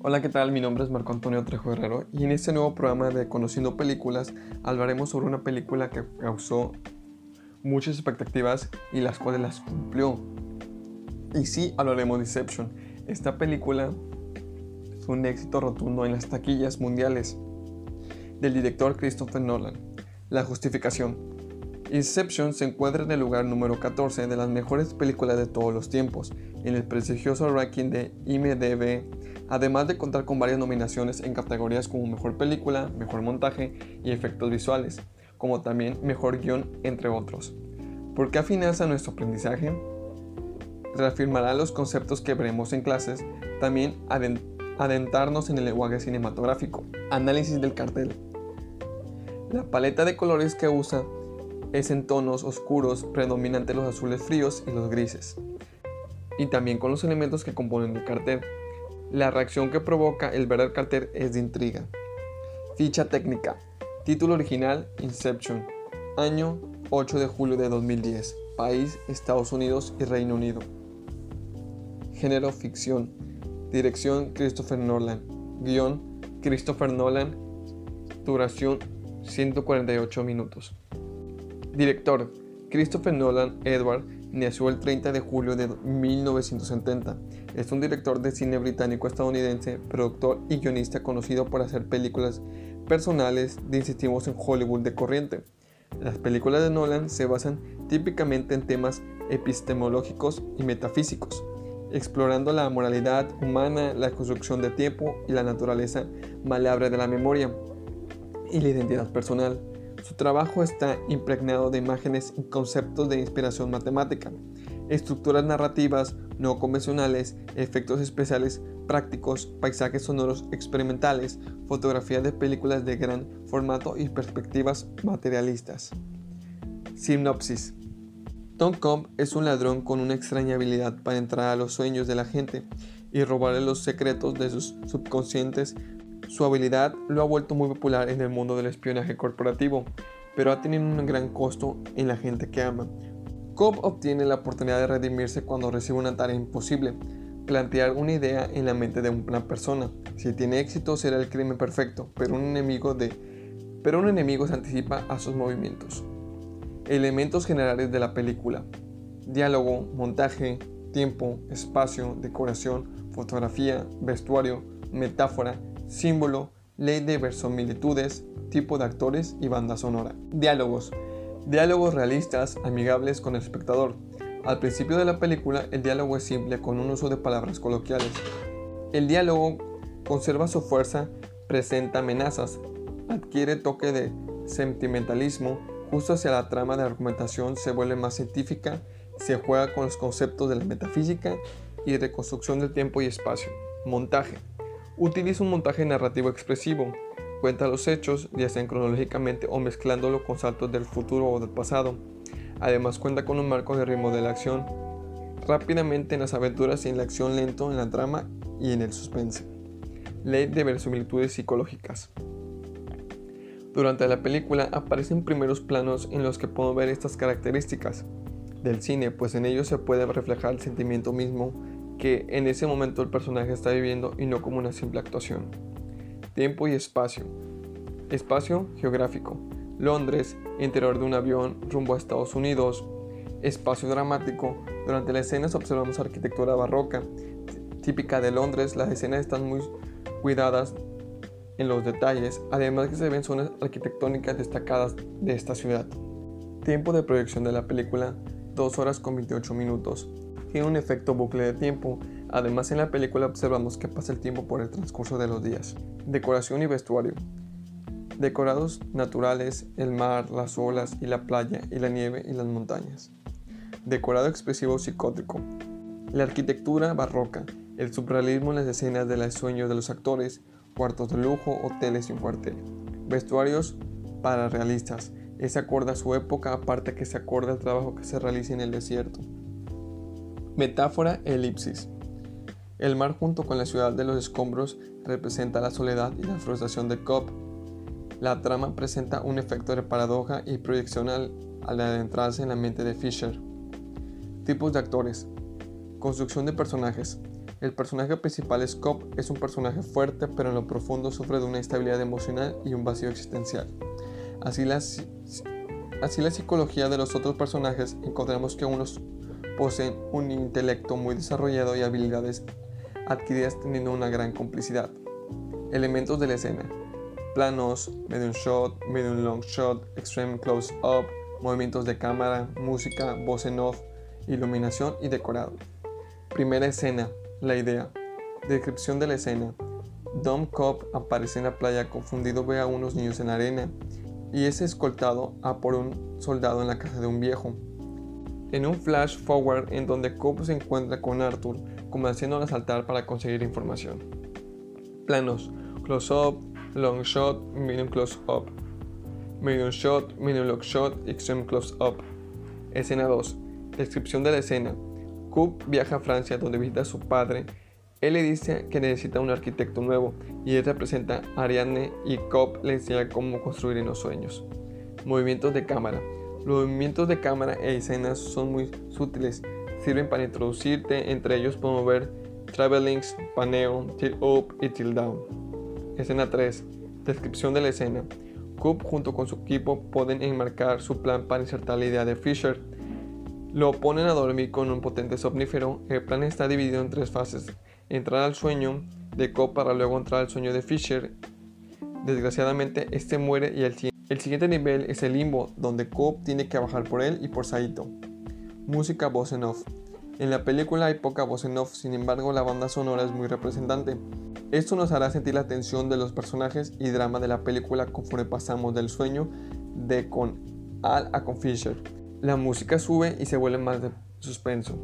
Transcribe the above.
Hola, ¿qué tal? Mi nombre es Marco Antonio Trejo Herrero y en este nuevo programa de Conociendo Películas hablaremos sobre una película que causó muchas expectativas y las cuales las cumplió. Y sí, hablaremos de Inception. Esta película fue un éxito rotundo en las taquillas mundiales del director Christopher Nolan. La justificación. Inception se encuentra en el lugar número 14 de las mejores películas de todos los tiempos, en el prestigioso ranking de IMDb, además de contar con varias nominaciones en categorías como Mejor Película, Mejor Montaje y Efectos Visuales, como también Mejor Guión, entre otros. ¿Por qué afinanza nuestro aprendizaje? Reafirmará los conceptos que veremos en clases, también adentrarnos en el lenguaje cinematográfico, análisis del cartel. La paleta de colores que usa es en tonos oscuros, predominante los azules fríos y los grises, y también con los elementos que componen el cartel. La reacción que provoca el ver el cartel es de intriga. Ficha técnica. Título original Inception. Año 8 de julio de 2010. País Estados Unidos y Reino Unido. Género ficción. Dirección Christopher Nolan. Guión Christopher Nolan. Duración 148 minutos. Director Christopher Nolan Edward nació el 30 de julio de 1970. Es un director de cine británico-estadounidense, productor y guionista conocido por hacer películas personales de incentivos en Hollywood de corriente. Las películas de Nolan se basan típicamente en temas epistemológicos y metafísicos, explorando la moralidad humana, la construcción de tiempo y la naturaleza maleable de la memoria y la identidad personal. Su trabajo está impregnado de imágenes y conceptos de inspiración matemática, estructuras narrativas no convencionales, efectos especiales prácticos, paisajes sonoros experimentales, fotografía de películas de gran formato y perspectivas materialistas. Sinopsis. Tom Comp es un ladrón con una extraña habilidad para entrar a los sueños de la gente y robarle los secretos de sus subconscientes su habilidad lo ha vuelto muy popular en el mundo del espionaje corporativo, pero ha tenido un gran costo en la gente que ama. Cobb obtiene la oportunidad de redimirse cuando recibe una tarea imposible, plantear una idea en la mente de una persona. Si tiene éxito será el crimen perfecto, pero un enemigo de pero un enemigo se anticipa a sus movimientos. Elementos generales de la película. Diálogo, montaje, tiempo, espacio, decoración, fotografía, vestuario, metáfora, símbolo, ley de verosimilitudes, tipo de actores y banda sonora. Diálogos. Diálogos realistas, amigables con el espectador. Al principio de la película, el diálogo es simple con un uso de palabras coloquiales. El diálogo conserva su fuerza, presenta amenazas, adquiere toque de sentimentalismo, justo hacia la trama de argumentación se vuelve más científica, se juega con los conceptos de la metafísica y reconstrucción del tiempo y espacio. Montaje. Utiliza un montaje narrativo expresivo, cuenta los hechos, ya sean cronológicamente o mezclándolo con saltos del futuro o del pasado. Además cuenta con un marco de ritmo de la acción, rápidamente en las aventuras y en la acción lento en la trama y en el suspense. Ley de verosimilitudes psicológicas. Durante la película aparecen primeros planos en los que podemos ver estas características del cine, pues en ellos se puede reflejar el sentimiento mismo que en ese momento el personaje está viviendo y no como una simple actuación. Tiempo y espacio. Espacio geográfico. Londres, interior de un avión rumbo a Estados Unidos. Espacio dramático. Durante las escenas observamos arquitectura barroca, típica de Londres. Las escenas están muy cuidadas en los detalles, además que se ven zonas arquitectónicas destacadas de esta ciudad. Tiempo de proyección de la película, 2 horas con 28 minutos tiene un efecto bucle de tiempo. Además en la película observamos que pasa el tiempo por el transcurso de los días. Decoración y vestuario. Decorados naturales, el mar, las olas y la playa y la nieve y las montañas. Decorado expresivo psicótico. La arquitectura barroca, el surrealismo en las escenas de los sueños de los actores, cuartos de lujo, hoteles y un cuartel. Vestuarios para realistas. Ese acorda a su época, aparte que se acorda al trabajo que se realiza en el desierto. Metáfora elipsis. El mar junto con la ciudad de los escombros representa la soledad y la frustración de Cobb. La trama presenta un efecto de paradoja y proyección al, adentrarse en la mente de Fisher. Tipos de actores. Construcción de personajes. El personaje principal, Scott, es un personaje fuerte, pero en lo profundo sufre de una instabilidad emocional y un vacío existencial. Así la, así la psicología de los otros personajes encontramos que unos poseen un intelecto muy desarrollado y habilidades adquiridas teniendo una gran complicidad. Elementos de la escena. Planos, medium shot, medium long shot, extreme close up, movimientos de cámara, música, voz en off, iluminación y decorado. Primera escena, la idea. Descripción de la escena. Dom Cobb aparece en la playa confundido ve a unos niños en la arena y es escoltado a por un soldado en la casa de un viejo. En un flash forward en donde Cobb se encuentra con Arthur comenzando a saltar para conseguir información. Planos. Close up, long shot, medium close up. Medium shot, medium long shot, extreme close up. Escena 2. Descripción de la escena. Coop viaja a Francia donde visita a su padre. Él le dice que necesita un arquitecto nuevo y él representa a Ariadne y Cobb le enseña cómo construir en los sueños. Movimientos de cámara. Los movimientos de cámara e escenas son muy sutiles, sirven para introducirte, entre ellos podemos ver travelings, paneo, tilt up y tilt down. Escena 3. Descripción de la escena. Coop junto con su equipo pueden enmarcar su plan para insertar la idea de Fisher lo ponen a dormir con un potente somnífero. El plan está dividido en tres fases. Entrar al sueño de Cobb para luego entrar al sueño de Fisher. Desgraciadamente, este muere y el, el siguiente nivel es el limbo, donde Cobb tiene que bajar por él y por Saito. Música voz en off. En la película hay poca voz en off, sin embargo la banda sonora es muy representante. Esto nos hará sentir la tensión de los personajes y drama de la película conforme pasamos del sueño de con Al a con Fisher. La música sube y se vuelve más de suspenso.